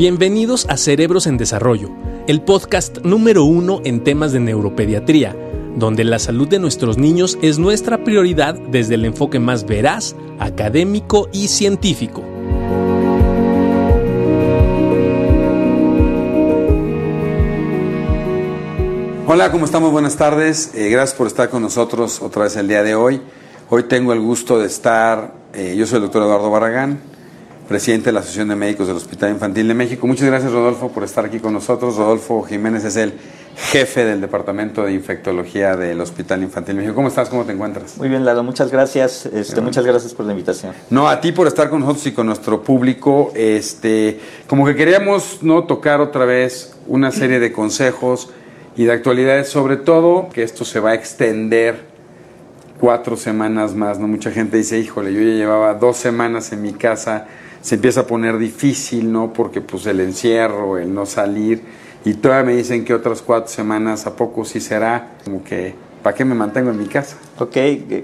Bienvenidos a Cerebros en Desarrollo, el podcast número uno en temas de neuropediatría, donde la salud de nuestros niños es nuestra prioridad desde el enfoque más veraz, académico y científico. Hola, ¿cómo estamos? Buenas tardes. Eh, gracias por estar con nosotros otra vez el día de hoy. Hoy tengo el gusto de estar, eh, yo soy el doctor Eduardo Barragán, presidente de la Asociación de Médicos del Hospital Infantil de México. Muchas gracias, Rodolfo, por estar aquí con nosotros. Rodolfo Jiménez es el jefe del Departamento de Infectología del Hospital Infantil de México. ¿Cómo estás? ¿Cómo te encuentras? Muy bien, Lalo. Muchas gracias. Este, muchas gracias por la invitación. No, a ti por estar con nosotros y con nuestro público. Este, como que queríamos no tocar otra vez una serie de consejos y de actualidades, sobre todo que esto se va a extender cuatro semanas más, ¿no? Mucha gente dice, híjole, yo ya llevaba dos semanas en mi casa se empieza a poner difícil, ¿no? Porque pues el encierro, el no salir, y todavía me dicen que otras cuatro semanas, ¿a poco sí será? Como que, ¿para qué me mantengo en mi casa? Ok,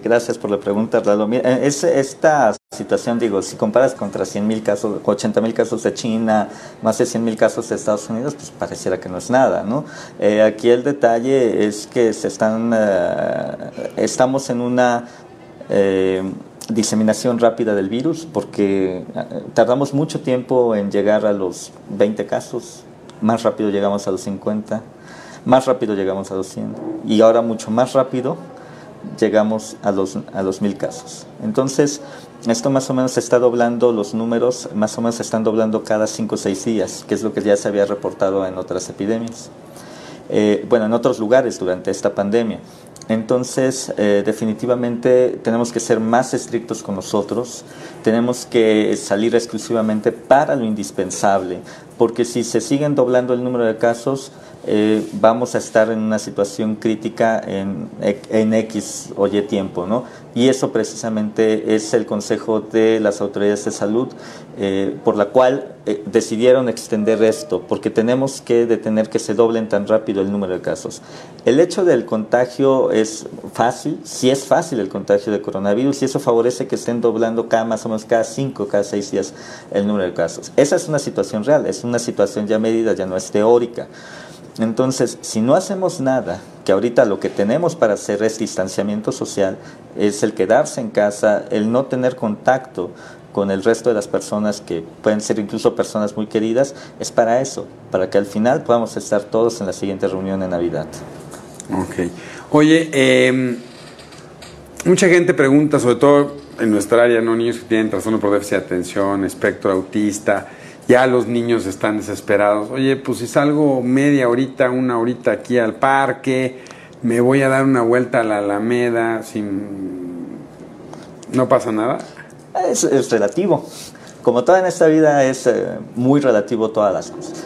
gracias por la pregunta, Ralo. Eh, es, esta situación, digo, si comparas contra 100 mil casos, 80 mil casos de China, más de 100 mil casos de Estados Unidos, pues pareciera que no es nada, ¿no? Eh, aquí el detalle es que se están, eh, estamos en una diseminación rápida del virus porque eh, tardamos mucho tiempo en llegar a los 20 casos, más rápido llegamos a los 50, más rápido llegamos a los 100 y ahora mucho más rápido llegamos a los, a los 1000 casos. Entonces, esto más o menos se está doblando, los números más o menos están doblando cada 5 o 6 días, que es lo que ya se había reportado en otras epidemias. Eh, bueno, en otros lugares durante esta pandemia. Entonces, eh, definitivamente tenemos que ser más estrictos con nosotros, tenemos que salir exclusivamente para lo indispensable, porque si se siguen doblando el número de casos, eh, vamos a estar en una situación crítica en, en, X o Y tiempo, ¿no? Y eso precisamente es el consejo de las autoridades de salud, eh, por la cual eh, decidieron extender esto, porque tenemos que detener que se doblen tan rápido el número de casos. El hecho del contagio es fácil, sí es fácil el contagio de coronavirus, y eso favorece que estén doblando cada más o menos cada cinco, cada seis días el número de casos. Esa es una situación real, es una situación ya medida, ya no es teórica. Entonces, si no hacemos nada, que ahorita lo que tenemos para hacer es distanciamiento social, es el quedarse en casa, el no tener contacto con el resto de las personas que pueden ser incluso personas muy queridas, es para eso, para que al final podamos estar todos en la siguiente reunión de Navidad. Ok. Oye, em, mucha gente pregunta, sobre todo en nuestra área, ¿no? niños que tienen trastorno por déficit de atención, espectro autista, ya los niños están desesperados. Oye, pues si salgo media horita, una horita aquí al parque, me voy a dar una vuelta a la Alameda, sin... ¿no pasa nada? Es, relativo. Como toda en esta vida es eh, muy relativo todas las cosas.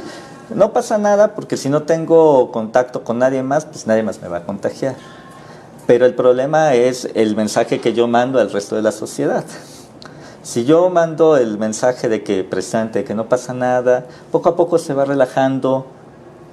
No pasa nada porque si no tengo contacto con nadie más, pues nadie más me va a contagiar. Pero el problema es el mensaje que yo mando al resto de la sociedad. Si yo mando el mensaje de que presente, que no pasa nada, poco a poco se va relajando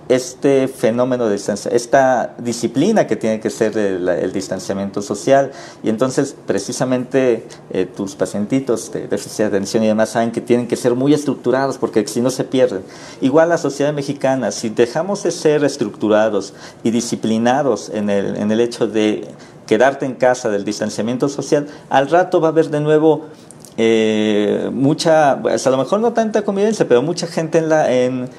este fenómeno de distancia, esta disciplina que tiene que ser el, distanciamiento social. Y entonces, precisamente, eh, tus pacientitos de déficit de atención y demás saben que tienen que ser muy estructurados porque si no se pierden. Igual la sociedad mexicana, si dejamos de ser estructurados y disciplinados en el, en el hecho de quedarte en casa del distanciamiento social, al rato va a haber de nuevo eh, mucha, pues, a lo mejor no tanta convivencia, pero mucha gente en la, en,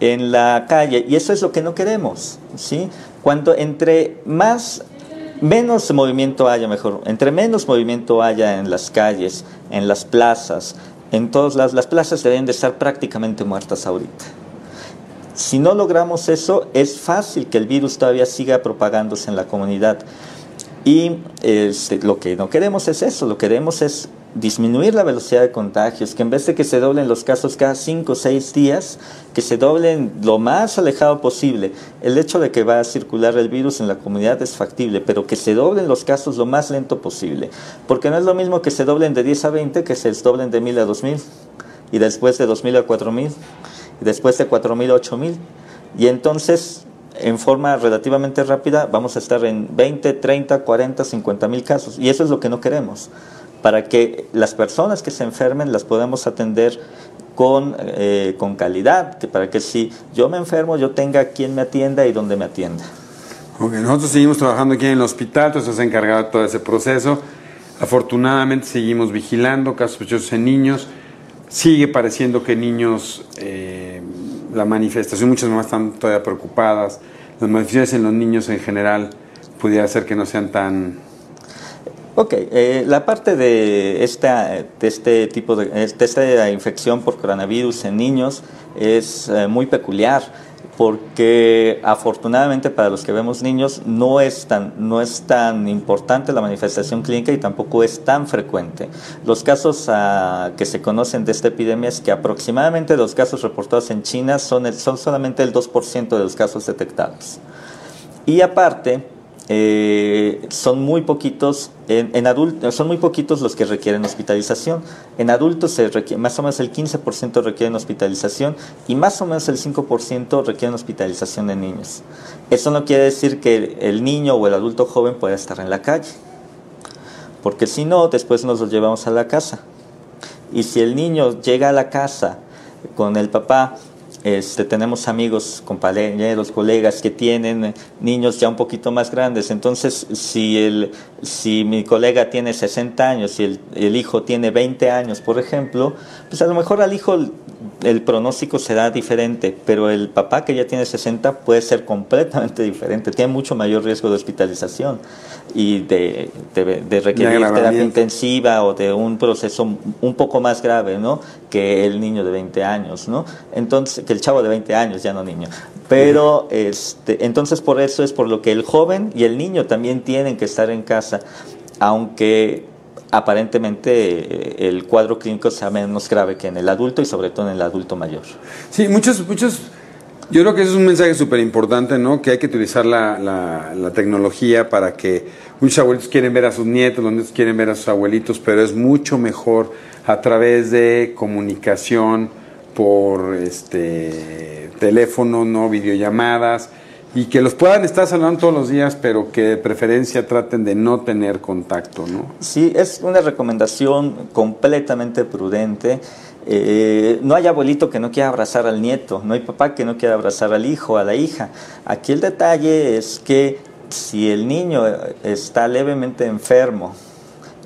en la calle, y eso es lo que no queremos, ¿sí? Cuando entre más, menos movimiento haya, mejor, entre menos movimiento haya en las calles, en las plazas, en todas las, las plazas deben de estar prácticamente muertas ahorita. Si no logramos eso, es fácil que el virus todavía siga propagándose en la comunidad. Y este, lo que no queremos es eso, lo que queremos es disminuir la velocidad de contagios, que en vez de que se doblen los casos cada 5 o 6 días, que se doblen lo más alejado posible. El hecho de que va a circular el virus en la comunidad es factible, pero que se doblen los casos lo más lento posible. Porque no es lo mismo que se doblen de 10 a 20 que se doblen de 1000 a 2000, y después de 2000 a 4000, y después de 4000 a 8000. Y entonces en forma relativamente rápida vamos a estar en 20, 30, 40, 50 mil casos. Y eso es lo que no queremos para que las personas que se enfermen las podamos atender con, eh, con calidad, para que si yo me enfermo yo tenga quien me atienda y donde me atienda. nosotros seguimos trabajando aquí en el hospital, tú estás encargado de todo ese proceso. Afortunadamente seguimos vigilando casos sospechosos en niños. Sigue pareciendo que niños, eh, la manifestación, muchas mamás están todavía preocupadas. Las manifestaciones en los niños en general pudiera ser que no sean tan Ok, eh, la parte de, esta, de este tipo de, de, esta infección por coronavirus en niños es eh, muy peculiar porque afortunadamente para los que vemos niños no es, tan, no es tan importante la manifestación clínica y tampoco es tan frecuente. Los casos uh, que se conocen de esta epidemia es que aproximadamente los casos reportados en China son, son solamente el 2% de los casos detectados. Y aparte, eh, son muy poquitos en, adultos son muy poquitos los que requieren hospitalización. En adultos se requiere, más o menos el 15% requieren hospitalización y más o menos el 5% requieren hospitalización en niños. Eso no quiere decir que el niño o el adulto joven pueda estar en la calle porque si no después nos lo llevamos a la casa. Y si el niño llega a la casa con el papá este, tenemos amigos, compañeros, colegas que tienen niños ya un poquito más grandes. Entonces, si, el, si mi colega tiene 60 años y el, el, hijo tiene 20 años, por ejemplo, pues a lo mejor al hijo el pronóstico será diferente, pero el papá que ya tiene 60 puede ser completamente diferente, tiene mucho mayor riesgo de hospitalización y de, de, de requerir terapia intensiva o de un proceso un poco más grave, ¿no? Que el niño de 20 años, ¿no? Entonces, que el chavo de 20 años, ya no niño. Pero, este, entonces por eso es por lo que el joven y el niño también tienen que estar en casa, aunque aparentemente el cuadro clínico sea menos grave que en el adulto y sobre todo en el adulto mayor. Sí, muchos, muchos yo creo que eso es un mensaje súper importante, ¿no? Que hay que utilizar la, la, la, tecnología para que muchos abuelitos quieren ver a sus nietos, los nietos quieren ver a sus abuelitos, pero es mucho mejor a través de comunicación por este teléfono, no videollamadas y que los puedan estar saludando todos los días, pero que de preferencia traten de no tener contacto, ¿no? Sí, es una recomendación completamente prudente. Eh, no hay abuelito que no quiera abrazar al nieto, no hay papá que no quiera abrazar al hijo, a la hija. Aquí el detalle es que si el niño está levemente enfermo,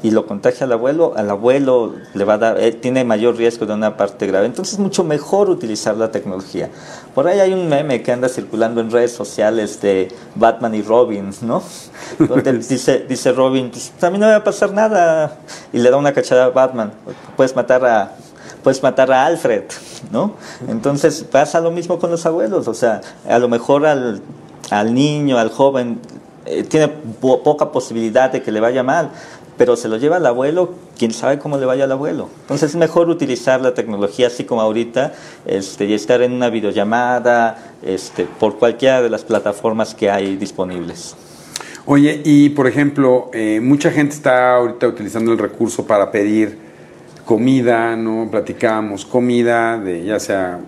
y lo contagia al abuelo, al abuelo le va a dar, eh, tiene mayor riesgo de una parte grave. Entonces es mucho mejor utilizar la tecnología. Por ahí hay un meme que anda circulando en redes sociales de Batman y Robin, ¿no? Donde dice, dice Robin, pues a mí no me va a pasar nada. Y le da una cachada a Batman. Puedes matar a, puedes matar a Alfred, ¿no? Entonces pasa lo mismo con los abuelos. O sea, a lo mejor al, al niño, al joven, eh, tiene po poca posibilidad de que le vaya mal, pero se lo lleva al abuelo, quién sabe cómo le vaya al abuelo. Entonces es mejor utilizar la tecnología así como ahorita este, y estar en una videollamada este, por cualquiera de las plataformas que hay disponibles. Oye, y por ejemplo, eh, mucha gente está ahorita utilizando el recurso para pedir comida, ¿no? Platicábamos, comida, de ya sea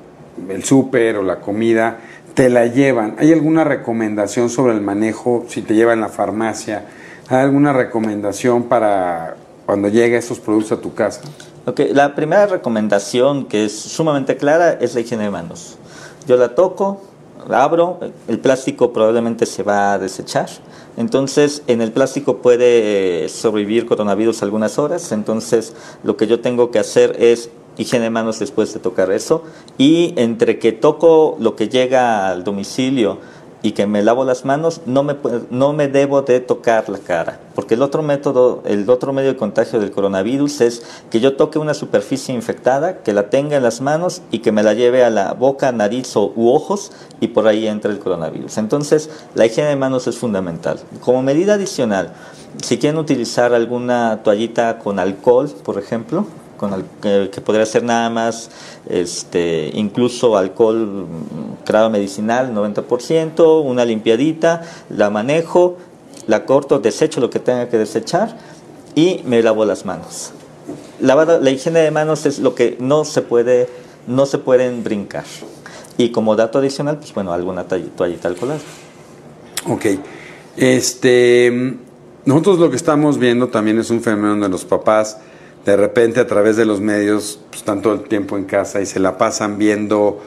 el súper o la comida, te la llevan. ¿Hay alguna recomendación sobre el manejo si te llevan la farmacia? ¿Hay alguna recomendación para cuando lleguen estos productos a tu casa? Okay, la primera recomendación que es sumamente clara es la higiene de manos. Yo la toco, la abro, el plástico probablemente se va a desechar. Entonces, en el plástico puede sobrevivir coronavirus algunas horas. Entonces, lo que yo tengo que hacer es higiene de manos después de tocar eso. Y entre que toco lo que llega al domicilio, y que me lavo las manos, no me, no me debo de tocar la cara. Porque el otro método, el otro medio de contagio del coronavirus es que yo toque una superficie infectada, que la tenga en las manos y que me la lleve a la boca, nariz o, u ojos y por ahí entra el coronavirus. Entonces, la higiene de manos es fundamental. Como medida adicional, si quieren utilizar alguna toallita con alcohol, por ejemplo, con que, podría ser nada más este, incluso alcohol grado medicinal 90%, una limpiadita, la manejo, la corto, desecho lo que tenga que desechar y me lavo las manos. La higiene de manos es lo que no se puede, no se pueden brincar. Y como dato adicional, pues bueno, alguna toallita alcoholada. Ok. Este, nosotros lo que estamos viendo también es un fenómeno de los papás de repente a través de los medios pues, están todo el tiempo en casa y se la pasan viendo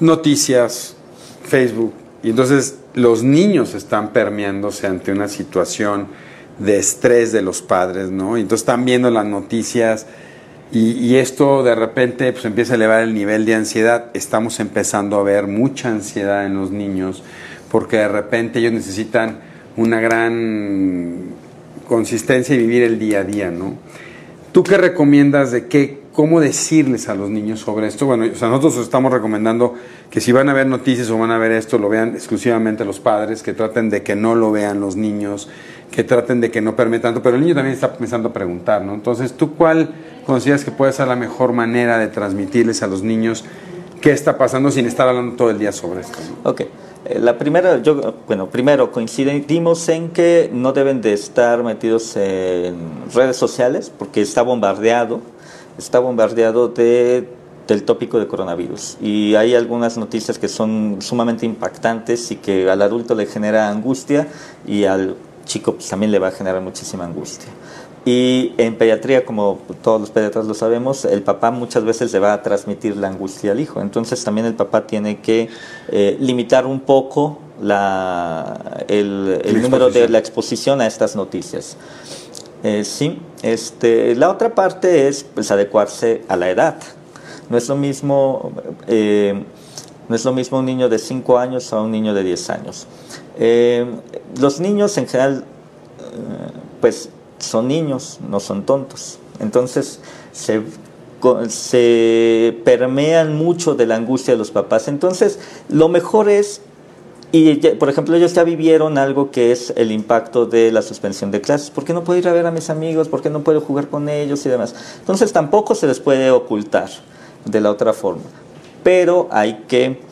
noticias, Facebook, y entonces los niños están permeándose ante una situación de estrés de los padres, ¿no? Y entonces están viendo las noticias y, y, esto de repente pues, empieza a elevar el nivel de ansiedad. Estamos empezando a ver mucha ansiedad en los niños porque de repente ellos necesitan una gran consistencia y vivir el día a día, ¿no? ¿Tú qué recomiendas de qué, cómo decirles a los niños sobre esto? Bueno, o sea, nosotros estamos recomendando que si van a ver noticias o van a ver esto, lo vean exclusivamente los padres, que traten de que no lo vean los niños, que traten de que no permitan pero el niño también está empezando a preguntar, ¿no? Entonces, ¿tú cuál consideras que puede ser la mejor manera de transmitirles a los niños qué está pasando sin estar hablando todo el día sobre esto? Ok. Eh, la primera, yo, bueno, primero coincidimos en que no deben de estar metidos en redes sociales porque está bombardeado, está bombardeado de, del tópico de coronavirus y hay algunas noticias que son sumamente impactantes y que al adulto le genera angustia y al chico pues, también le va a generar muchísima angustia. Y en pediatría, como todos los pediatras lo sabemos, el papá muchas veces le va a transmitir la angustia al hijo. Entonces también el papá tiene que eh, limitar un poco la, el, el número de la exposición a estas noticias. Eh, sí, este, la otra parte es pues, adecuarse a la edad. No es lo mismo, eh, no es lo mismo un niño de 5 años a un niño de 10 años. Los niños en general, pues son niños, no son tontos. Entonces se, se permean mucho de la angustia de los papás. Entonces lo mejor es, y por ejemplo ellos ya vivieron algo que es el impacto de la suspensión de clases. ¿Por qué no puedo ir a ver a mis amigos? ¿Por qué no puedo jugar con ellos y demás? Entonces tampoco se les puede ocultar de la otra forma. Pero hay que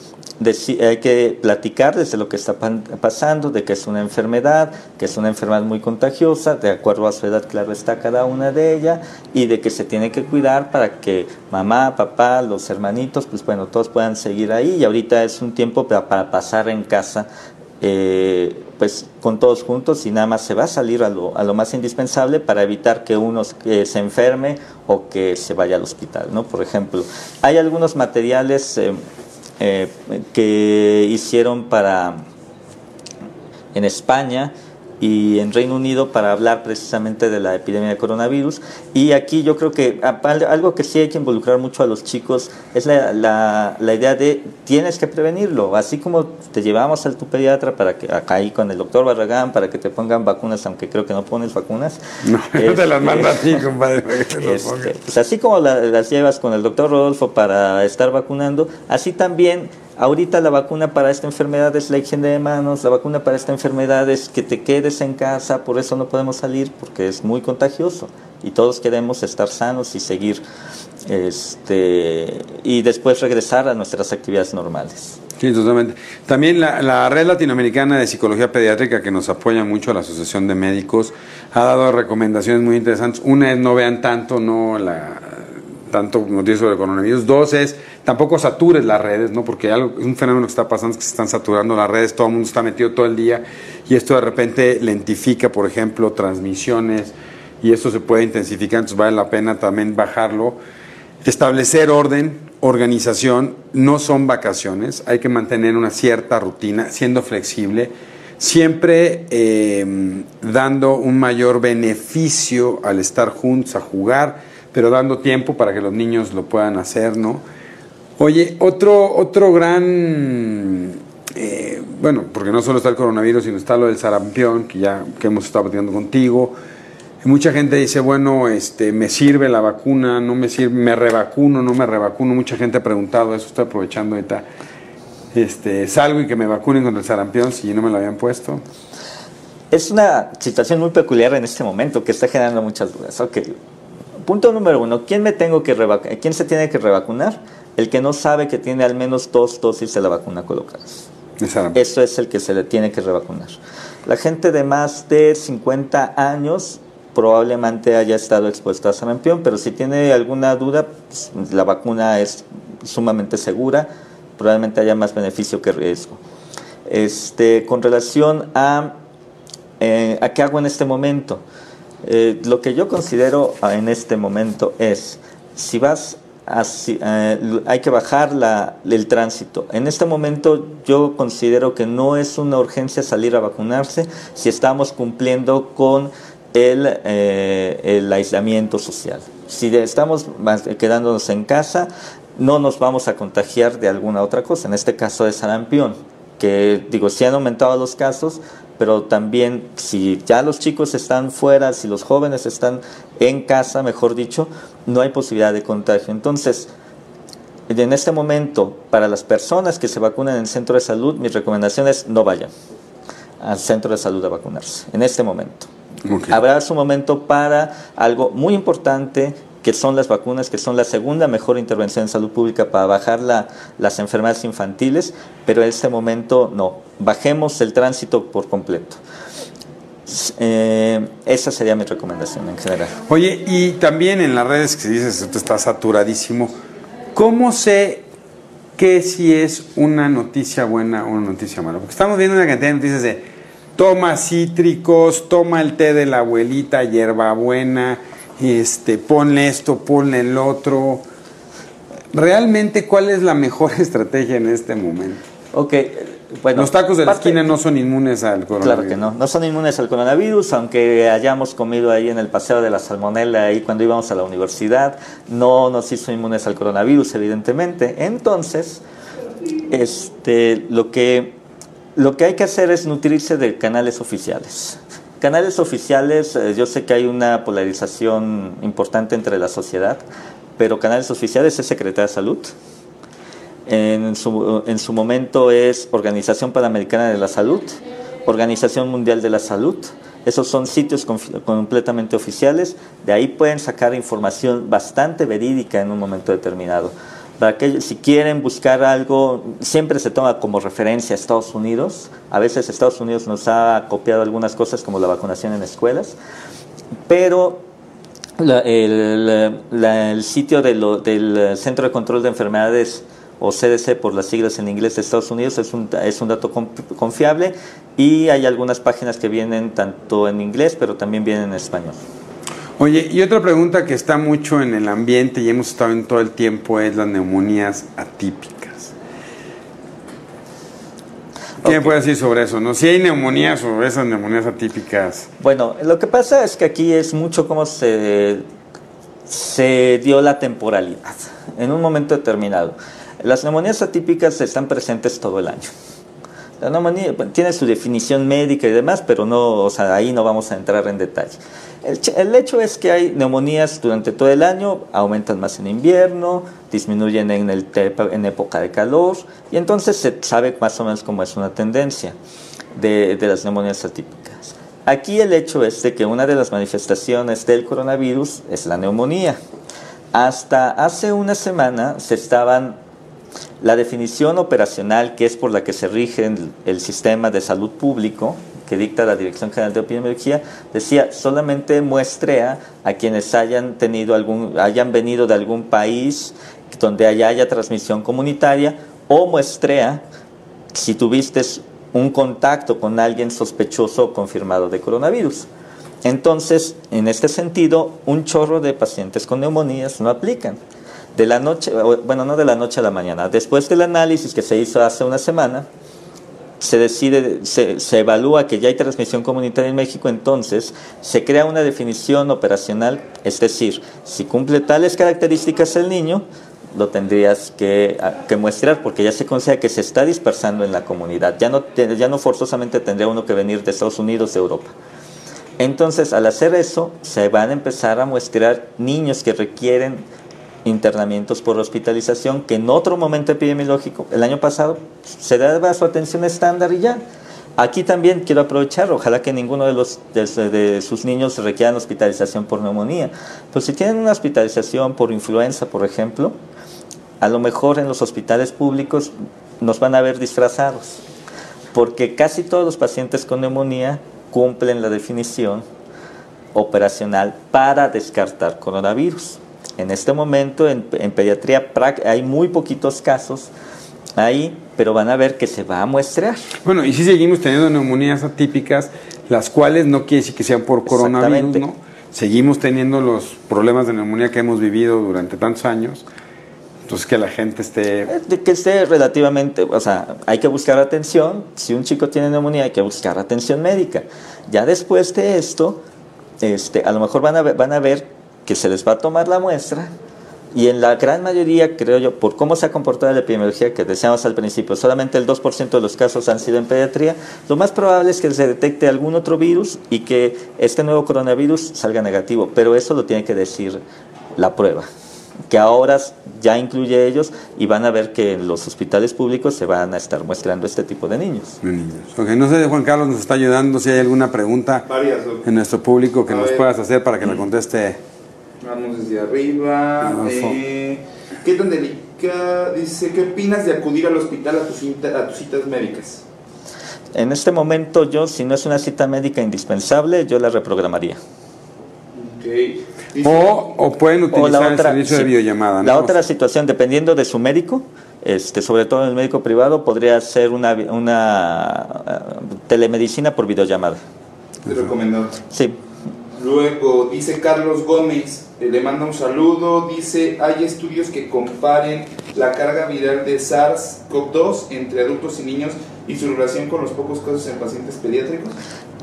hay que platicar desde lo que está pasando, de que es una enfermedad, que es una enfermedad muy contagiosa, de acuerdo a su edad, claro está cada una de ellas, y de que se tiene que cuidar para que mamá, papá, los hermanitos, pues bueno, todos puedan seguir ahí. Y ahorita es un tiempo para, pasar en casa, eh, pues con todos juntos y nada más se va a salir a lo, a lo más indispensable para evitar que uno se enferme o que se vaya al hospital, ¿no? Por ejemplo, hay algunos materiales... Eh, eh, que hicieron para en España y en Reino Unido para hablar precisamente de la epidemia de coronavirus. Y aquí yo creo que algo que sí hay que involucrar mucho a los chicos es la, la, la idea de tienes que prevenirlo, así como te llevamos al tu pediatra para que acá ahí con el doctor Barragán para que te pongan vacunas, aunque creo que no pones vacunas. No, este, te las manda a ti, compadre. Este, pues así como las llevas con el doctor Rodolfo para estar vacunando, así también Ahorita la vacuna para esta enfermedad es la higiene de manos, la vacuna para esta enfermedad es que te quedes en casa, por eso no podemos salir, porque es muy contagioso y todos queremos estar sanos y seguir este, y después regresar a nuestras actividades normales. Sí, totalmente. También la, Red Latinoamericana de Psicología Pediátrica, que nos apoya mucho, la Asociación de Médicos, ha dado recomendaciones muy interesantes. Una es no vean tanto, no la tanto noticias sobre el coronavirus. Dos es, tampoco satures las redes, ¿no? Porque algo, un fenómeno que está pasando es que se están saturando las redes, todo el mundo está metido todo el día y esto de repente lentifica, por ejemplo, transmisiones y esto se puede intensificar, entonces vale la pena también bajarlo. Establecer orden, organización, no son vacaciones, hay que mantener una cierta rutina, siendo flexible, siempre eh, dando un mayor beneficio al estar juntos, a jugar, pero dando tiempo para que los niños lo puedan hacer, ¿no? Oye, otro, otro gran, eh, bueno, porque no solo está el coronavirus, sino está lo del sarampión, que ya que hemos estado platicando contigo. Mucha gente dice, bueno, este, me sirve la vacuna, no me sirve, me revacuno, no me revacuno. Mucha gente ha preguntado eso, estoy aprovechando ahorita. Este, salgo y que me vacunen contra el sarampión si no me lo habían puesto. Es una situación muy peculiar en este momento que está generando muchas dudas. Okay punto número uno, ¿quién, me tengo que ¿quién se tiene que revacunar? El que no sabe que tiene al menos dos dosis de la vacuna colocadas. Eso es el que se le tiene que revacunar. La gente de más de 50 años probablemente haya estado expuesta a sarampión, pero si tiene alguna duda, pues, la vacuna es sumamente segura, probablemente haya más beneficio que riesgo. Este, con relación a, eh, a qué hago en este momento, Eh, lo que yo considero en este momento es, si vas eh, hay que bajar la, el tránsito. En este momento yo considero que no es una urgencia salir a vacunarse si estamos cumpliendo con el, eh, el aislamiento social. Si estamos quedándonos en casa, no nos vamos a contagiar de alguna otra cosa, en este caso de sarampión, que digo, si han aumentado los casos, pero también si ya los chicos están fuera, si los jóvenes están en casa, mejor dicho, no hay posibilidad de contagio. Entonces, en este momento, para las personas que se vacunan en el centro de salud, mi recomendación es no vayan al centro de salud a vacunarse, en este momento. Habrá su momento para algo muy importante que son las vacunas, que son la segunda mejor intervención en salud pública para bajar la, las enfermedades infantiles, pero en este momento no, bajemos el tránsito por completo. Eh, esa sería mi recomendación en general. Oye, y también en las redes que dices, esto está saturadísimo, ¿cómo sé que si es una noticia buena o una noticia mala? Porque estamos viendo una cantidad de noticias de toma cítricos, toma el té de la abuelita, hierbabuena, este, ponle esto, ponle el otro. Realmente, ¿cuál es la mejor estrategia en este momento? Ok, bueno. Los tacos de la esquina no son inmunes al coronavirus. Claro que no, no son inmunes al coronavirus, aunque hayamos comido ahí en el paseo de la salmonella, ahí cuando íbamos a la universidad, no nos hizo inmunes al coronavirus, evidentemente. Entonces, este, lo que, lo que hay que hacer es nutrirse de canales oficiales. Canales oficiales, eh, yo sé que hay una polarización importante entre la sociedad, pero canales oficiales es Secretaría de Salud. En su, en su momento es Organización Panamericana de la Salud, Organización Mundial de la Salud. Esos son sitios completamente oficiales. De ahí pueden sacar información bastante verídica en un momento determinado para que si quieren buscar algo, siempre se toma como referencia a Estados Unidos. A veces Estados Unidos nos ha copiado algunas cosas como la vacunación en escuelas, pero el, sitio del Centro de Control de Enfermedades o CDC por las siglas en inglés de Estados Unidos es un, es un dato confiable y hay algunas páginas que vienen tanto en inglés pero también vienen en español. Oye, y otra pregunta que está mucho en el ambiente y hemos estado en todo el tiempo es las neumonías atípicas. ¿Qué me puede decir sobre eso? ¿No? Si hay neumonías o esas neumonías atípicas. Bueno, lo que pasa es que aquí es mucho cómo se, se dio la temporalidad en un momento determinado. Las neumonías atípicas están presentes todo el año. La neumonía tiene su definición médica y demás, pero no, o sea, ahí no vamos a entrar en detalle. El, hecho es que hay neumonías durante todo el año, aumentan más en invierno, disminuyen en, el, época de calor, y entonces se sabe más o menos cómo es una tendencia de, de las neumonías atípicas. Aquí el hecho es de que una de las manifestaciones del coronavirus es la neumonía. Hasta hace una semana se estaban la definición operacional, que es por la que se rige el sistema de salud público, que dicta la Dirección General de Epidemiología, decía solamente muestrea a quienes hayan, tenido algún, hayan venido de algún país donde haya, haya transmisión comunitaria o muestrea si tuviste un contacto con alguien sospechoso o confirmado de coronavirus. Entonces, en este sentido, un chorro de pacientes con neumonías no aplican de la noche, bueno, no de la noche a la mañana, después del análisis que se hizo hace una semana, se decide, se, se, evalúa que ya hay transmisión comunitaria en México, entonces se crea una definición operacional, es decir, si cumple tales características el niño, lo tendrías que, que, muestrar porque ya se considera que se está dispersando en la comunidad, ya no, ya no forzosamente tendría uno que venir de Estados Unidos, de Europa. Entonces, al hacer eso, se van a empezar a muestrar niños que requieren internamientos por hospitalización que en otro momento epidemiológico, el año pasado, se daba su atención estándar y ya. Aquí también quiero aprovechar, ojalá que ninguno de, los, de, sus niños requieran hospitalización por neumonía. Pues si tienen una hospitalización por influenza, por ejemplo, a lo mejor en los hospitales públicos nos van a ver disfrazados, porque casi todos los pacientes con neumonía cumplen la definición operacional para descartar coronavirus. En este momento en, pediatría hay muy poquitos casos ahí, pero van a ver que se va a muestrear. Bueno, y si seguimos teniendo neumonías atípicas, las cuales no quiere decir que sean por coronavirus, ¿no? seguimos teniendo los problemas de neumonía que hemos vivido durante tantos años, entonces que la gente esté... Eh, que esté relativamente, o sea, hay que buscar atención, si un chico tiene neumonía hay que buscar atención médica. Ya después de esto, este, a lo mejor van a, ver, van a ver que se les va a tomar la muestra y en la gran mayoría, creo yo, por cómo se ha comportado la epidemiología que decíamos al principio, solamente el 2% de los casos han sido en pediatría, lo más probable es que se detecte algún otro virus y que este nuevo coronavirus salga negativo, pero eso lo tiene que decir la prueba que ahora ya incluye ellos y van a ver que en los hospitales públicos se van a estar muestrando este tipo de niños. no sé, Juan Carlos nos está ayudando si hay alguna pregunta en nuestro público que nos puedas hacer para que la conteste. Vamos desde arriba. Eh, ¿Qué tan delicada? Dice, ¿qué opinas de acudir al hospital a tus, a tus citas médicas? En este momento yo, si no es una cita médica indispensable, yo la reprogramaría. Okay o, pueden utilizar el servicio de videollamada. La otra situación, dependiendo de su médico, este, sobre todo en el médico privado, podría ser una, una uh, telemedicina por videollamada. ¿Te recomendado? Sí. Luego, dice Carlos Gómez, eh, le manda un saludo, dice, ¿hay estudios que comparen la carga viral de SARS-CoV-2 entre adultos y niños y su relación con los pocos casos en pacientes pediátricos?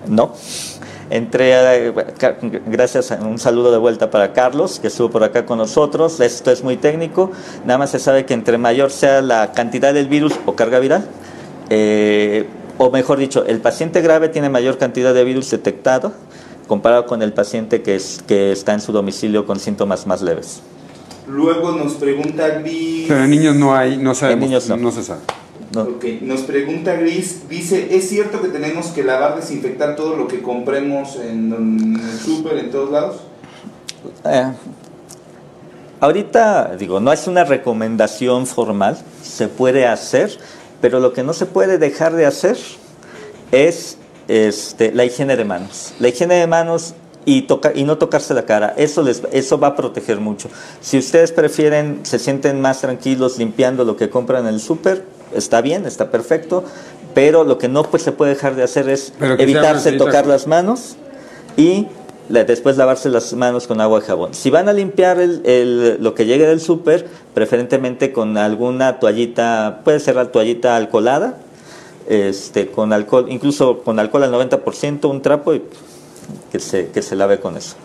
No. Entré, eh, gracias, un saludo de vuelta para Carlos, que estuvo por acá con nosotros. Esto es muy técnico. Nada más se sabe que entre mayor sea la cantidad del virus o carga viral, eh, o mejor dicho, el paciente grave tiene mayor cantidad de virus detectado comparado con el paciente que, es, que está en su domicilio con síntomas más leves. Luego nos pregunta Gris. Pero en niños no hay, no sabemos, en niños no se sabe. Nos pregunta Gris, dice, ¿es cierto que tenemos que lavar, desinfectar todo lo que compremos en, el súper, en todos lados? Eh, ahorita, digo, no es una recomendación formal, se puede hacer, pero lo que no se puede dejar de hacer es este, la higiene de manos. La higiene de manos y, toca, y no tocarse la cara. Eso, les, eso va a proteger mucho. Si ustedes prefieren, se sienten más tranquilos limpiando lo que compran en el súper, está bien, está perfecto, pero lo que no pues, se puede dejar de hacer es evitarse tocar las manos y después lavarse las manos con agua y jabón. Si van a limpiar el, lo que llegue del súper, preferentemente con alguna toallita, puede ser la toallita alcoholada, este, con alcohol, incluso con alcohol al 90%, un trapo y que se, que se lave con eso.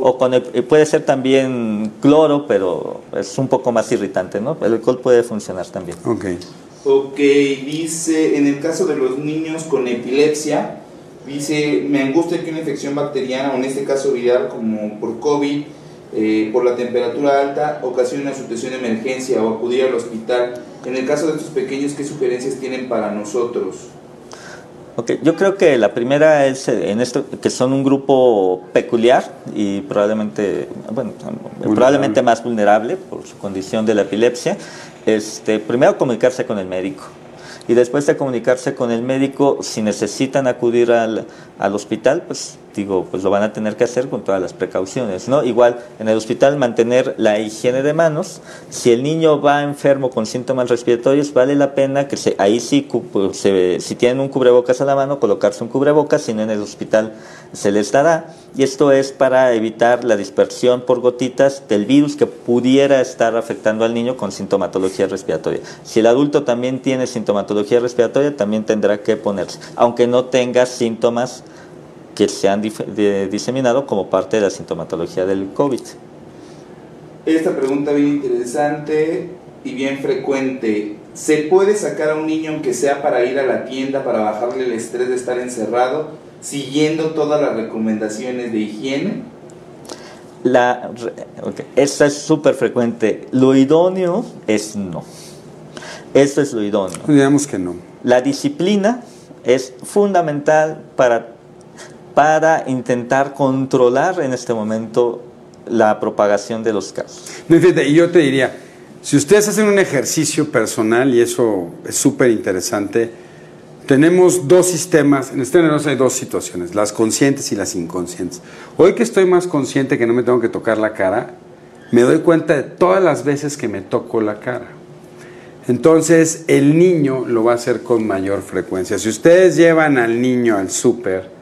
O con puede ser también cloro, pero es un poco más irritante, ¿no? El alcohol puede funcionar también. Okay. Ok, dice, en el caso de los niños con epilepsia, dice, me angustia que una infección bacteriana, o en este caso viral como por COVID, eh, por la temperatura alta, ocasione una situación de emergencia o acudir al hospital. En el caso de estos pequeños, ¿qué sugerencias tienen para nosotros? Ok, yo creo que la primera es eh, en esto que son un grupo peculiar y probablemente, bueno, probablemente más vulnerable por su condición de la epilepsia este, primero comunicarse con el médico y después de comunicarse con el médico, si necesitan acudir al, al hospital, pues digo, pues lo van a tener que hacer con todas las precauciones, ¿no? Igual en el hospital mantener la higiene de manos. Si el niño va enfermo con síntomas respiratorios, vale la pena que se, ahí sí, pues, si tienen un cubrebocas a la mano, colocarse un cubrebocas, si no en el hospital se les dará. Y esto es para evitar la dispersión por gotitas del virus que pudiera estar afectando al niño con sintomatología respiratoria. Si el adulto también tiene sintomatología respiratoria, también tendrá que ponerse, aunque no tenga síntomas que se han diseminado como parte de la sintomatología del COVID. Esta pregunta bien interesante y bien frecuente. ¿Se puede sacar a un niño aunque sea para ir a la tienda para bajarle el estrés de estar encerrado, siguiendo todas las recomendaciones de higiene? La, Esta es súper frecuente. Lo idóneo es no. Esto es lo idóneo. Digamos que no. La disciplina es fundamental para para intentar controlar en este momento la propagación de los casos. y yo te diría, si ustedes hacen un ejercicio personal, y eso es súper interesante, tenemos dos sistemas, en este negocio hay dos situaciones, las conscientes y las inconscientes. Hoy que estoy más consciente que no me tengo que tocar la cara, me doy cuenta de todas las veces que me toco la cara. Entonces el niño lo va a hacer con mayor frecuencia. Si ustedes llevan al niño al súper,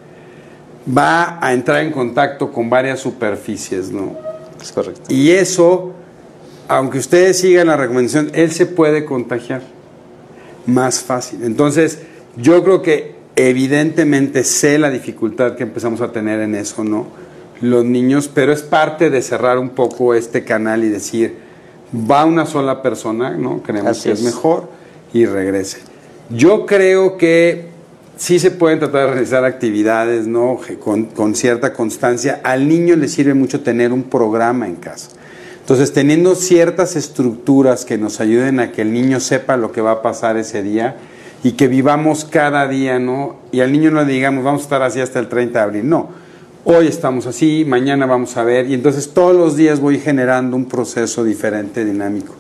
va a entrar en contacto con varias superficies, ¿no? Es correcto. Y eso, aunque ustedes sigan la recomendación, él se puede contagiar más fácil. Entonces, yo creo que evidentemente sé la dificultad que empezamos a tener en eso, ¿no? Los niños, pero es parte de cerrar un poco este canal y decir, va una sola persona, ¿no? Creemos Así que es es. mejor y regrese. Yo creo que sí se pueden tratar de realizar actividades, ¿no? Con, con cierta constancia. Al niño le sirve mucho tener un programa en casa. Entonces, teniendo ciertas estructuras que nos ayuden a que el niño sepa lo que va a pasar ese día y que vivamos cada día, ¿no? Y al niño no le digamos, vamos a estar así hasta el 30 de abril. No. Hoy estamos así, mañana vamos a ver. Y entonces todos los días voy generando un proceso diferente, dinámico.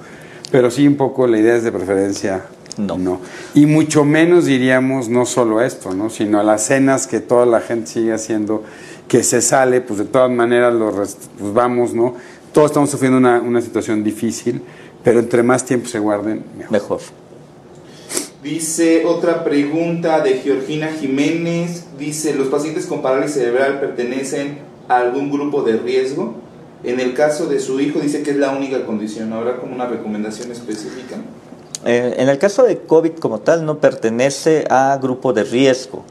Pero sí, un poco la idea es de preferencia No. Y mucho menos diríamos no solo esto, ¿no? Sino las cenas que toda la gente sigue haciendo, que se sale, pues de todas maneras los rest- pues vamos, ¿no? Todos estamos sufriendo una, una situación difícil, pero entre más tiempo se guarden, mejor. Mejor. Dice otra pregunta de Georgina Jiménez. Dice, ¿los pacientes con parálisis cerebral pertenecen a algún grupo de riesgo? En el caso de su hijo dice que es la única condición. ¿Habrá como una recomendación específica? Eh, en el caso de COVID como tal no pertenece a grupo de riesgo,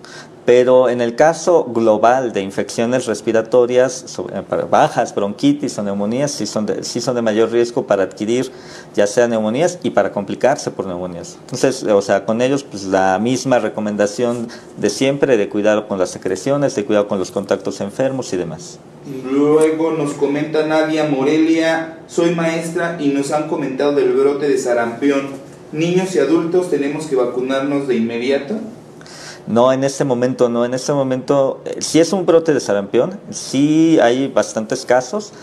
pero en el caso global de infecciones respiratorias, para bajas, bronquitis o neumonías, sí son, de, sí son de mayor riesgo para adquirir ya sea neumonías y para complicarse por neumonías. Entonces, o sea, con ellos pues la misma recomendación de siempre, de cuidado con las secreciones, de cuidado con los contactos enfermos y demás. Luego nos comenta Nadia Morelia, soy maestra y nos han comentado del brote de sarampión. Niños y adultos tenemos que vacunarnos de inmediato. No, en este momento no. En este momento, eh, sí es un brote de sarampión, sí hay bastantes casos,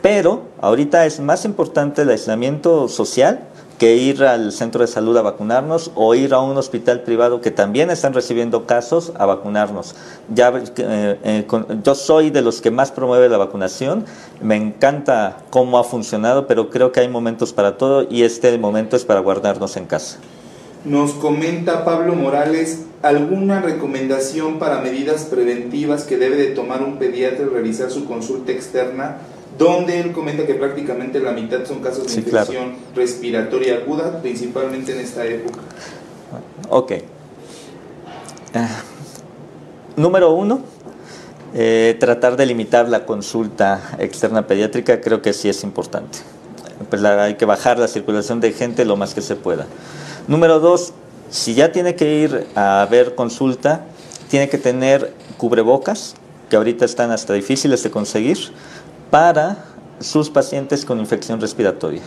pero ahorita es más importante el aislamiento social que ir al centro de salud a vacunarnos o ir a un hospital privado que también están recibiendo casos a vacunarnos. Ya, eh, eh, con- yo soy de los que más promueve la vacunación, me encanta cómo ha funcionado, pero creo que hay momentos para todo y este momento es para guardarnos en casa. Nos comenta Pablo Morales, ¿alguna recomendación para medidas preventivas que debe de tomar un pediatra al realizar su consulta externa? Donde él comenta que prácticamente la mitad son casos de Sí, claro. infección respiratoria aguda, principalmente en esta época. Ok. Ah, número uno, eh, tratar de limitar la consulta externa pediátrica creo que sí es importante. Pues la- hay que bajar la circulación de gente lo más que se pueda. Número dos, si ya tiene que ir a ver consulta, tiene que tener cubrebocas, que ahorita están hasta difíciles de conseguir, para sus pacientes con infección respiratoria,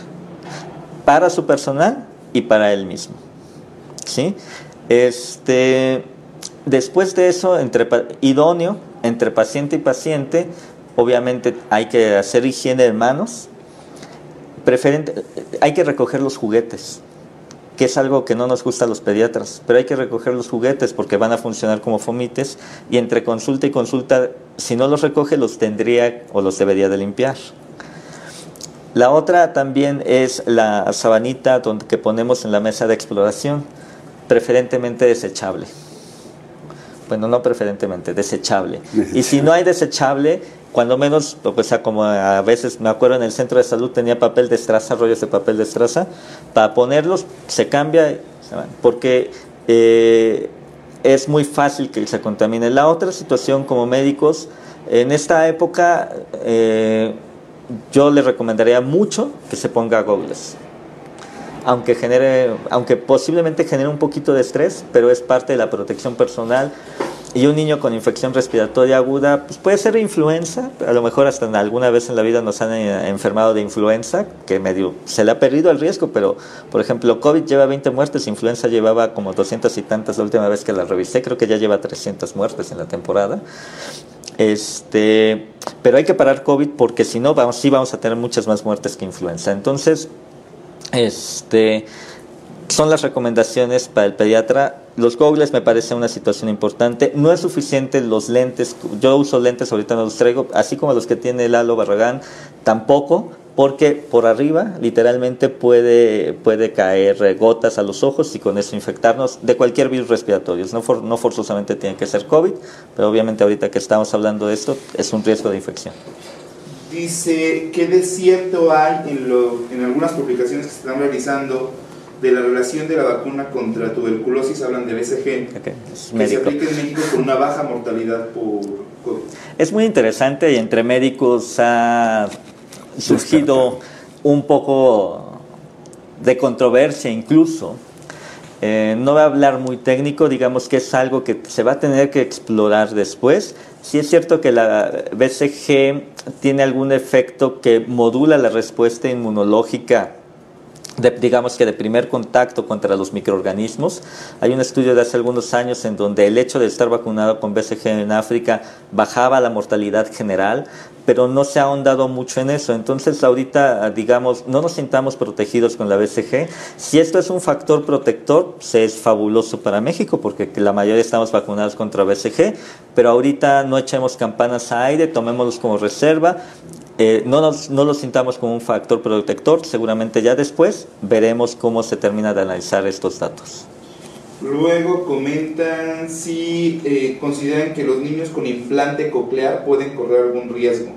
para su personal y para él mismo. ¿sí? Este, después de eso, idóneo entre paciente y paciente, obviamente hay que hacer higiene de manos, preferente, hay que recoger los juguetes, que es algo que no nos gusta a los pediatras, pero hay que recoger los juguetes porque van a funcionar como fomites y entre consulta y consulta, si no los recoge, los tendría o los debería de limpiar. La otra también es la sabanita donde, que ponemos en la mesa de exploración, preferentemente desechable. Bueno, no preferentemente, desechable. Y si no hay desechable, cuando menos, o sea, como a veces me acuerdo en el centro de salud tenía papel de estraza, rollos de papel de estraza, para ponerlos se cambia, porque eh, es muy fácil que se contamine. La otra situación como médicos, en esta época eh, yo le recomendaría mucho que se ponga goggles aunque genere, aunque posiblemente genere un poquito de estrés, pero es parte de la protección personal. Y un niño con infección respiratoria aguda, pues puede ser influenza, a lo mejor hasta alguna vez en la vida nos han eh, enfermado de influenza, que medio se le ha perdido el riesgo, pero por ejemplo, COVID lleva 20 muertes, influenza llevaba como 200 y tantas la última vez que la revisé, creo que ya lleva 300 muertes en la temporada. Este, pero hay que parar COVID porque si no, vamos, sí vamos a tener muchas más muertes que influenza. Entonces, este, son las recomendaciones para el pediatra. Los goggles me parece una situación importante. No es suficiente los lentes. Yo uso lentes, ahorita no los traigo, así como los que tiene Lalo Barragán, tampoco. porque por arriba literalmente puede, puede caer gotas a los ojos y con eso infectarnos de cualquier virus respiratorio. No, no forzosamente tiene que ser COVID, pero obviamente ahorita que estamos hablando de esto es un riesgo de infección. Dice, ¿qué desierto hay en, lo, en algunas publicaciones que se están realizando de la relación de la vacuna contra tuberculosis? Hablan de BCG, que se aplica en México con una baja mortalidad por COVID. Es muy interesante y entre médicos ha surgido un poco de controversia incluso. Eh, no voy a hablar muy técnico, digamos que es algo que se va a tener que explorar después. Si es cierto que la BCG tiene algún efecto que modula la respuesta inmunológica digamos que de primer contacto contra los microorganismos. Hay un estudio de hace algunos años en donde el hecho de estar vacunado con BCG en África bajaba la mortalidad general, pero no se ha ahondado mucho en eso. Entonces ahorita, digamos, no nos sintamos protegidos con la BCG. Si esto es un factor protector, pues es fabuloso para México porque la mayoría estamos vacunados contra BCG, pero ahorita no echemos campanas a aire, tomémoslos como reserva eh, no, nos, no lo sintamos como un factor protector, seguramente ya después veremos cómo se termina de analizar estos datos. Luego comentan si eh, consideran que los niños con implante coclear pueden correr algún riesgo.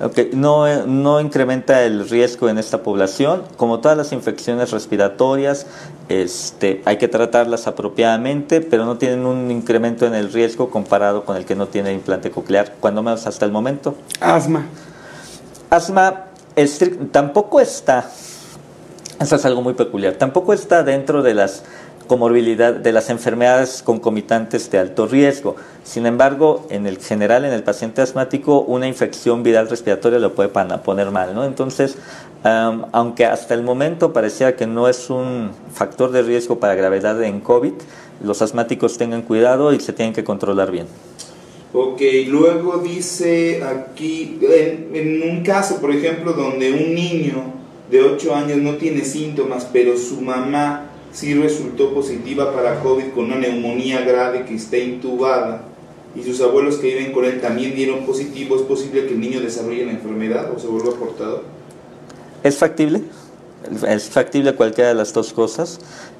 Okay. No, no incrementa el riesgo en esta población. Como todas las infecciones respiratorias, este, hay que tratarlas apropiadamente, pero no tienen un incremento en el riesgo comparado con el que no tiene implante coclear, cuando menos hasta el momento. Asma. Asma tampoco está, eso es algo muy peculiar, tampoco está dentro de las comorbilidad de las enfermedades concomitantes de alto riesgo. Sin embargo, en el general, en el paciente asmático, una infección viral respiratoria lo puede poner mal, ¿no? Entonces, aunque hasta el momento parecía que no es un factor de riesgo para gravedad en COVID, los asmáticos tengan cuidado y se tienen que controlar bien. Ok, luego dice aquí, en, un caso, por ejemplo, donde un niño de 8 años no tiene síntomas, pero su mamá sí resultó positiva para COVID con una neumonía grave que está intubada y sus abuelos que viven con él también dieron positivo, ¿es posible que el niño desarrolle la enfermedad o se vuelva portador? ¿Es factible? Es factible cualquiera de las dos cosas.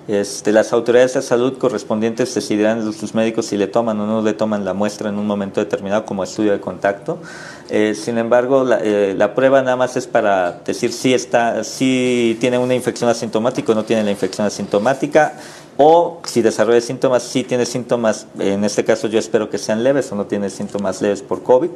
Este, las autoridades de salud correspondientes decidirán sus médicos si le toman o no le toman la muestra en un momento determinado como estudio de contacto. Eh, sin embargo, eh, la, prueba nada más es para decir si, está, si tiene una infección asintomática o no tiene la infección asintomática o si desarrolla síntomas, si tiene síntomas, en este caso yo espero que sean leves o no tiene síntomas leves por COVID,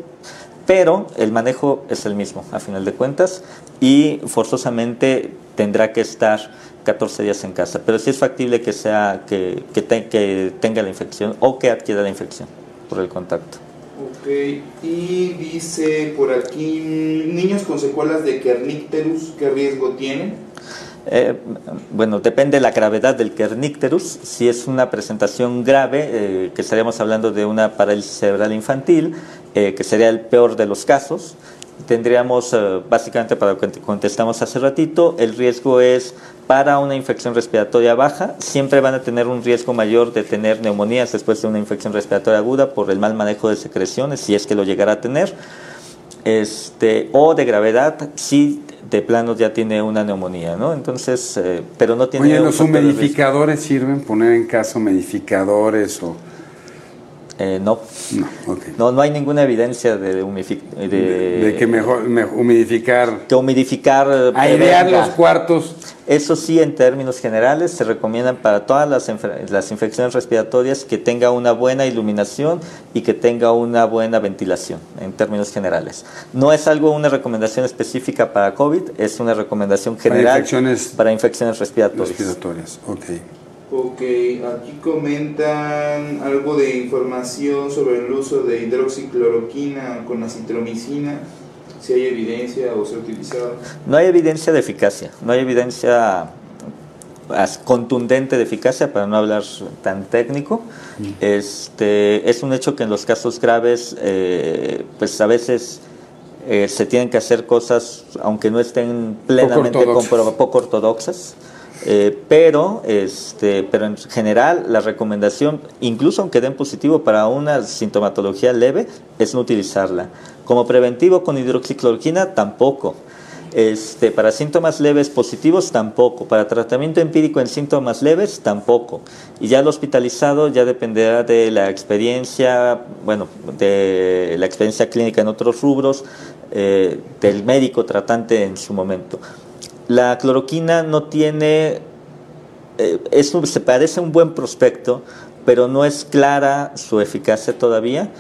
pero el manejo es el mismo a final de cuentas y forzosamente tendrá que estar 14 días en casa, pero sí es factible que, sea, que, que, tenga la infección o que adquiera la infección por el contacto. Ok, y dice por aquí, niños con secuelas de Kernicterus, ¿qué riesgo tienen? Eh, bueno, depende de la gravedad del Kernicterus. Si es una presentación grave, eh, que estaríamos hablando de una parálisis cerebral infantil, eh, que sería el peor de los casos, tendríamos, básicamente para lo que contestamos hace ratito, el riesgo es para una infección respiratoria baja, siempre van a tener un riesgo mayor de tener neumonías después de una infección respiratoria aguda por el mal manejo de secreciones, si es que lo llegará a tener. Este, o de gravedad, si de plano ya tiene una neumonía, ¿no? Entonces, eh, pero no tiene... Oye, ¿los humidificadores sirven? ¿Poner en caso humidificadores o...? Eh, no. No, no, no hay ninguna evidencia de, de, de, que mejor, humidificar. Que humidificar. Eh, Airear los cuartos. Eso sí, en términos generales, se recomiendan para todas las, las infecciones respiratorias que tenga una buena iluminación y que tenga una buena ventilación, en términos generales. No es algo, una recomendación específica para COVID, es una recomendación general para infecciones, para infecciones respiratorias. Respiratorias, ok. Ok, aquí comentan algo de información sobre el uso de hidroxicloroquina con acitromicina, si hay evidencia o se ha utilizado. No hay evidencia de eficacia, no hay evidencia contundente de eficacia, para no hablar tan técnico. Mm. Este, es un hecho que en los casos graves, eh, pues a veces eh, se tienen que hacer cosas, aunque no estén plenamente poco ortodoxas eh, pero, este, pero en general la recomendación, incluso aunque den positivo para una sintomatología leve, es no utilizarla. Como preventivo con hidroxicloroquina tampoco. Este, para síntomas leves positivos tampoco, para tratamiento empírico en síntomas leves tampoco. Y ya el hospitalizado ya dependerá de la experiencia, bueno, de la experiencia clínica en otros rubros, eh, del médico tratante en su momento. La cloroquina no tiene, eh, se parece un buen prospecto, pero no es clara su eficacia todavía.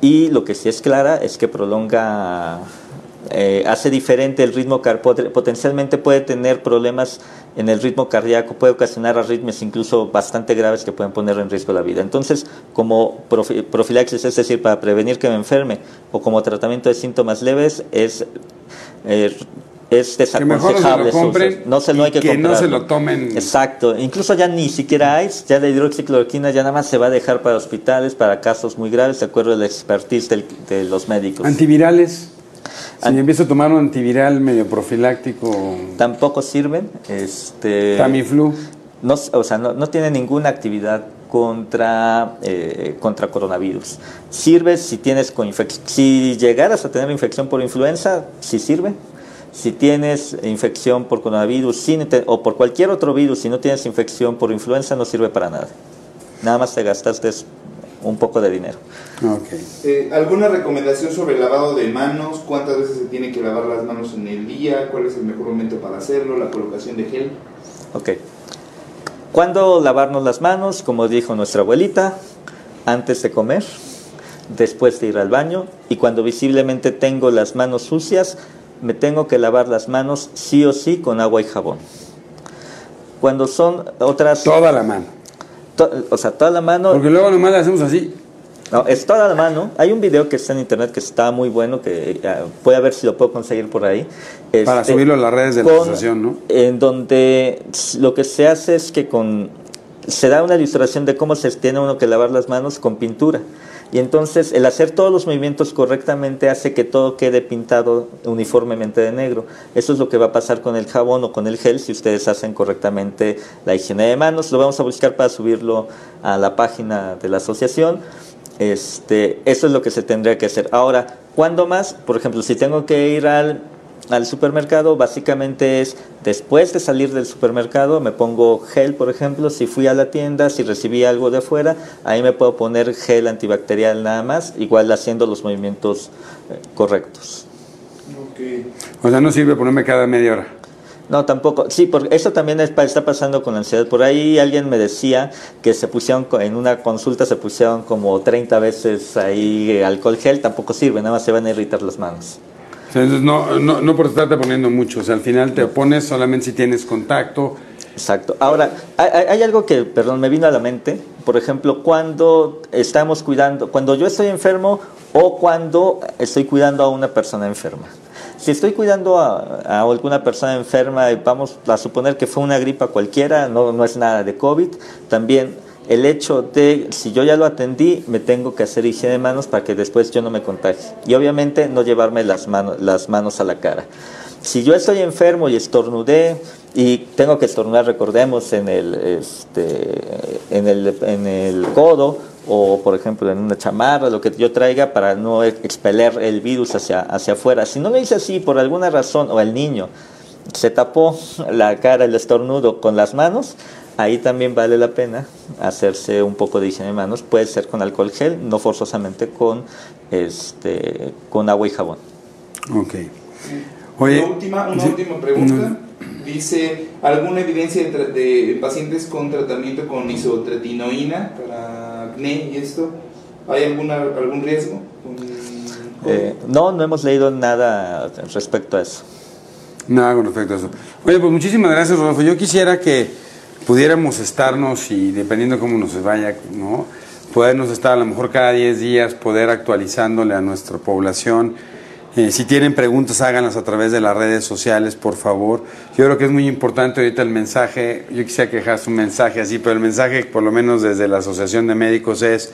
Y lo que sí es clara es que prolonga, eh, hace diferente el ritmo cardíaco, potencialmente puede tener problemas en el ritmo cardíaco, puede ocasionar arritmias incluso bastante graves que pueden poner en riesgo la vida. Entonces, como profilaxis, es decir, para prevenir que me enferme, o como tratamiento de síntomas leves, es eh, es desaconsejable. no se lo hay que, que no se lo tomen. Exacto. Incluso ya ni siquiera hay, ya la hidroxicloroquina ya nada más se va a dejar para hospitales, para casos muy graves, de acuerdo al expertise de los médicos. ¿Antivirales? Si empiezo a tomar un antiviral medio profiláctico. Tampoco sirven. Este, Tamiflu. No, o sea, no, tiene ninguna actividad contra, eh, contra coronavirus. Sirve si tienes si llegaras a tener infección por influenza, sí sirve, si tienes infección por coronavirus o por cualquier otro virus, si no tienes infección por influenza, no sirve para nada. Nada más te gastaste un poco de dinero. Eh, ¿Alguna recomendación sobre el lavado de manos? ¿Cuántas veces se tiene que lavar las manos en el día? ¿Cuál es el mejor momento para hacerlo? ¿La colocación de gel? Ok. ¿Cuándo lavarnos las manos? Como dijo nuestra abuelita, antes de comer, después de ir al baño y cuando visiblemente tengo las manos sucias, me tengo que lavar las manos sí o sí con agua y jabón. Cuando son otras... Toda la mano. o sea, toda la mano... Porque luego nomás la hacemos así. No, es toda la mano. Hay un video que está en internet que está muy bueno, que voy a ver si lo puedo conseguir por ahí. Para este, subirlo a las redes de la asociación, ¿no? En donde lo que se hace es que con se da una ilustración de cómo se tiene uno que lavar las manos con pintura. Y entonces el hacer todos los movimientos correctamente hace que todo quede pintado uniformemente de negro. Eso es lo que va a pasar con el jabón o con el gel si ustedes hacen correctamente la higiene de manos. Lo vamos a buscar para subirlo a la página de la asociación. Este, eso es lo que se tendría que hacer. Ahora, ¿cuándo más? Por ejemplo, si tengo que ir al al supermercado básicamente es después de salir del supermercado me pongo gel, por ejemplo, si fui a la tienda, si recibí algo de afuera, ahí me puedo poner gel antibacterial nada más, igual haciendo los movimientos eh, correctos. O sea, no sirve ponerme cada media hora. No, tampoco. Sí, porque eso también está pasando con la ansiedad. Por ahí alguien me decía que se pusieron, en una consulta se pusieron como 30 veces ahí alcohol gel, tampoco sirve, nada más se van a irritar las manos. Entonces, no, no, no por estarte poniendo mucho, o sea, al final te pones solamente si tienes contacto. Exacto. Ahora, hay, algo que, perdón, me vino a la mente. Por ejemplo, cuando estamos cuidando, cuando yo estoy enfermo o cuando estoy cuidando a una persona enferma. Si estoy cuidando a, a, alguna persona enferma, vamos a suponer que fue una gripa cualquiera, no, no es nada de COVID, también el hecho de, si yo ya lo atendí, me tengo que hacer higiene de manos para que después yo no me contagie. Y obviamente no llevarme las, manos las manos a la cara. Si yo estoy enfermo y estornudé, y tengo que estornudar, recordemos, en el, este, en el, en el codo o, por ejemplo, en una chamarra, lo que yo traiga para no expeler el virus hacia, hacia afuera. Si no lo hice así por alguna razón, o el niño se tapó la cara, el estornudo con las manos, Ahí también vale la pena hacerse un poco de higiene de manos. Puede ser con alcohol gel, no forzosamente con, este, con agua y jabón. Ok. una última, una última pregunta. Dice, ¿alguna evidencia de, pacientes con tratamiento con isotretinoína para acné y esto? ¿Hay alguna, algún riesgo? Eh, no, no hemos leído nada respecto a eso. Nada con respecto a eso. Oye, pues muchísimas gracias, Rodolfo. Yo quisiera que pudiéramos estarnos y dependiendo cómo nos vaya, ¿no? Podernos estar a lo mejor cada 10 días, poder actualizándole a nuestra población. Eh, si tienen preguntas, háganlas a través de las redes sociales, por favor. Yo creo que es muy importante ahorita el mensaje, yo quisiera que dejas un mensaje así, pero el mensaje, por lo menos desde la Asociación de Médicos, es,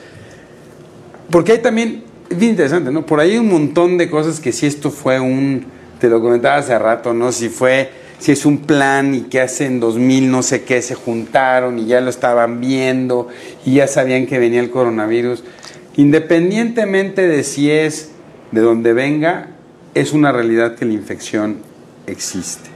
porque hay también, es bien interesante, ¿no? Por ahí hay un montón de cosas que si esto fue un, te lo comentaba hace rato, ¿no? Si fue si es un plan y que hace en 2000 no sé qué se juntaron y ya lo estaban viendo y ya sabían que venía el coronavirus. Independientemente de si es de donde venga, es una realidad que la infección existe.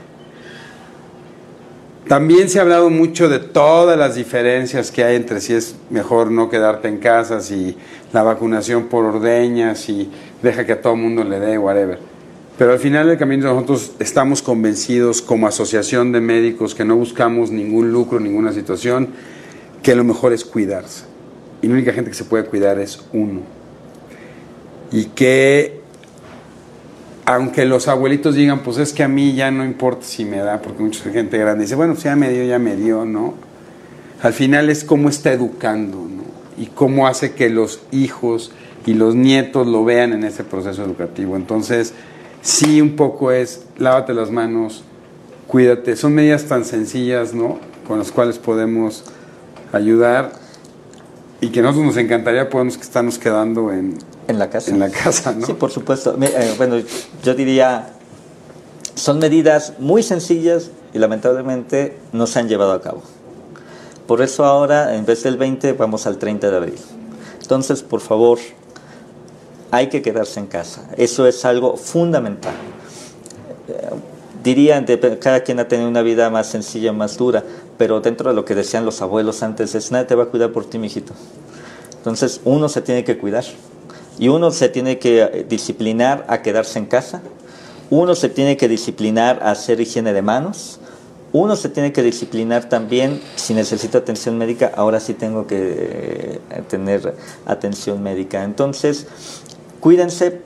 También se ha hablado mucho de todas las diferencias que hay entre si es mejor no quedarte en casa, si la vacunación por ordeñas, si deja que a todo el mundo le dé, whatever. Pero al final del camino nosotros estamos convencidos como asociación de médicos que no buscamos ningún lucro, ninguna situación, que lo mejor es cuidarse. Y la única gente que se puede cuidar es uno. Y que aunque los abuelitos digan, pues es que a mí ya no importa si me da, porque mucha gente grande dice, bueno, pues ya me dio, ya me dio, ¿no? Al final es cómo está educando, ¿no? Y cómo hace que los hijos y los nietos lo vean en ese proceso educativo. Entonces, sí, un poco es, lávate las manos, cuídate. Son medidas tan sencillas, ¿no? Con las cuales podemos ayudar y que nosotros nos encantaría podemos estarnos quedando en, en la casa. En la casa, ¿no? Sí, por supuesto. Eh, bueno, yo diría, son medidas muy sencillas y lamentablemente no se han llevado a cabo. Por eso ahora, en vez del 20, vamos al 30 de abril. Entonces, por favor, hay que quedarse en casa. Eso es algo fundamental. Eh, diría, cada quien ha tenido una vida más sencilla, más dura, pero dentro de lo que decían los abuelos antes es, nadie te va a cuidar por ti, mijito. Entonces, uno se tiene que cuidar. Y uno se tiene que eh, disciplinar a quedarse en casa, uno se tiene que disciplinar a hacer higiene de manos, uno se tiene que disciplinar también, si necesito atención médica, ahora sí tengo que eh, tener atención médica. Entonces, cuídense,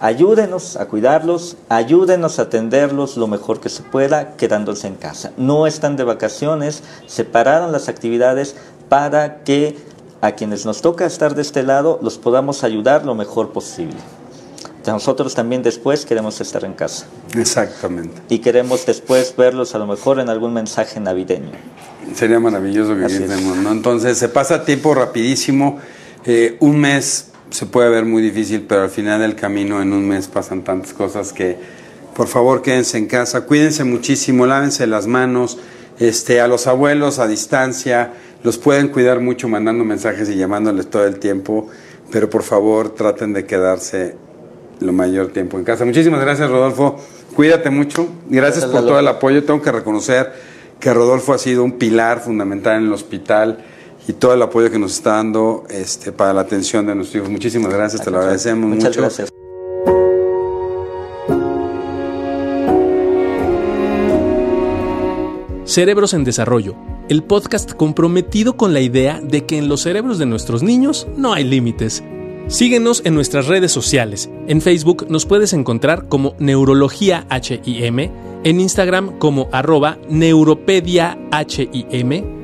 ayúdenos a cuidarlos, ayúdenos a atenderlos lo mejor que se pueda, quedándose en casa. No están de vacaciones, separaron las actividades para que a quienes nos toca estar de este lado los podamos ayudar lo mejor posible. Nosotros también después queremos estar en casa. Exactamente. Y queremos después verlos a lo mejor en algún mensaje navideño. Sería maravilloso que ¿no? Entonces se pasa tiempo rapidísimo. Eh, un mes se puede ver muy difícil, pero al final del camino en un mes pasan tantas cosas que por favor quédense en casa, cuídense muchísimo, lávense las manos, este, a los abuelos a distancia, los pueden cuidar mucho mandando mensajes y llamándoles todo el tiempo, pero por favor traten de quedarse lo mayor tiempo en casa. Muchísimas gracias, Rodolfo. Cuídate mucho. Gracias, por todo el apoyo. Tengo que reconocer que Rodolfo ha sido un pilar fundamental en el hospital y todo el apoyo que nos está dando este, para la atención de nuestros hijos. Muchísimas gracias, te lo agradecemos Muchas mucho. Gracias. Cerebros en Desarrollo el podcast comprometido con la idea de que en los cerebros de nuestros niños no hay límites. Síguenos en nuestras redes sociales. En Facebook nos puedes encontrar como Neurología HIM, en Instagram como arroba Neuropedia HIM,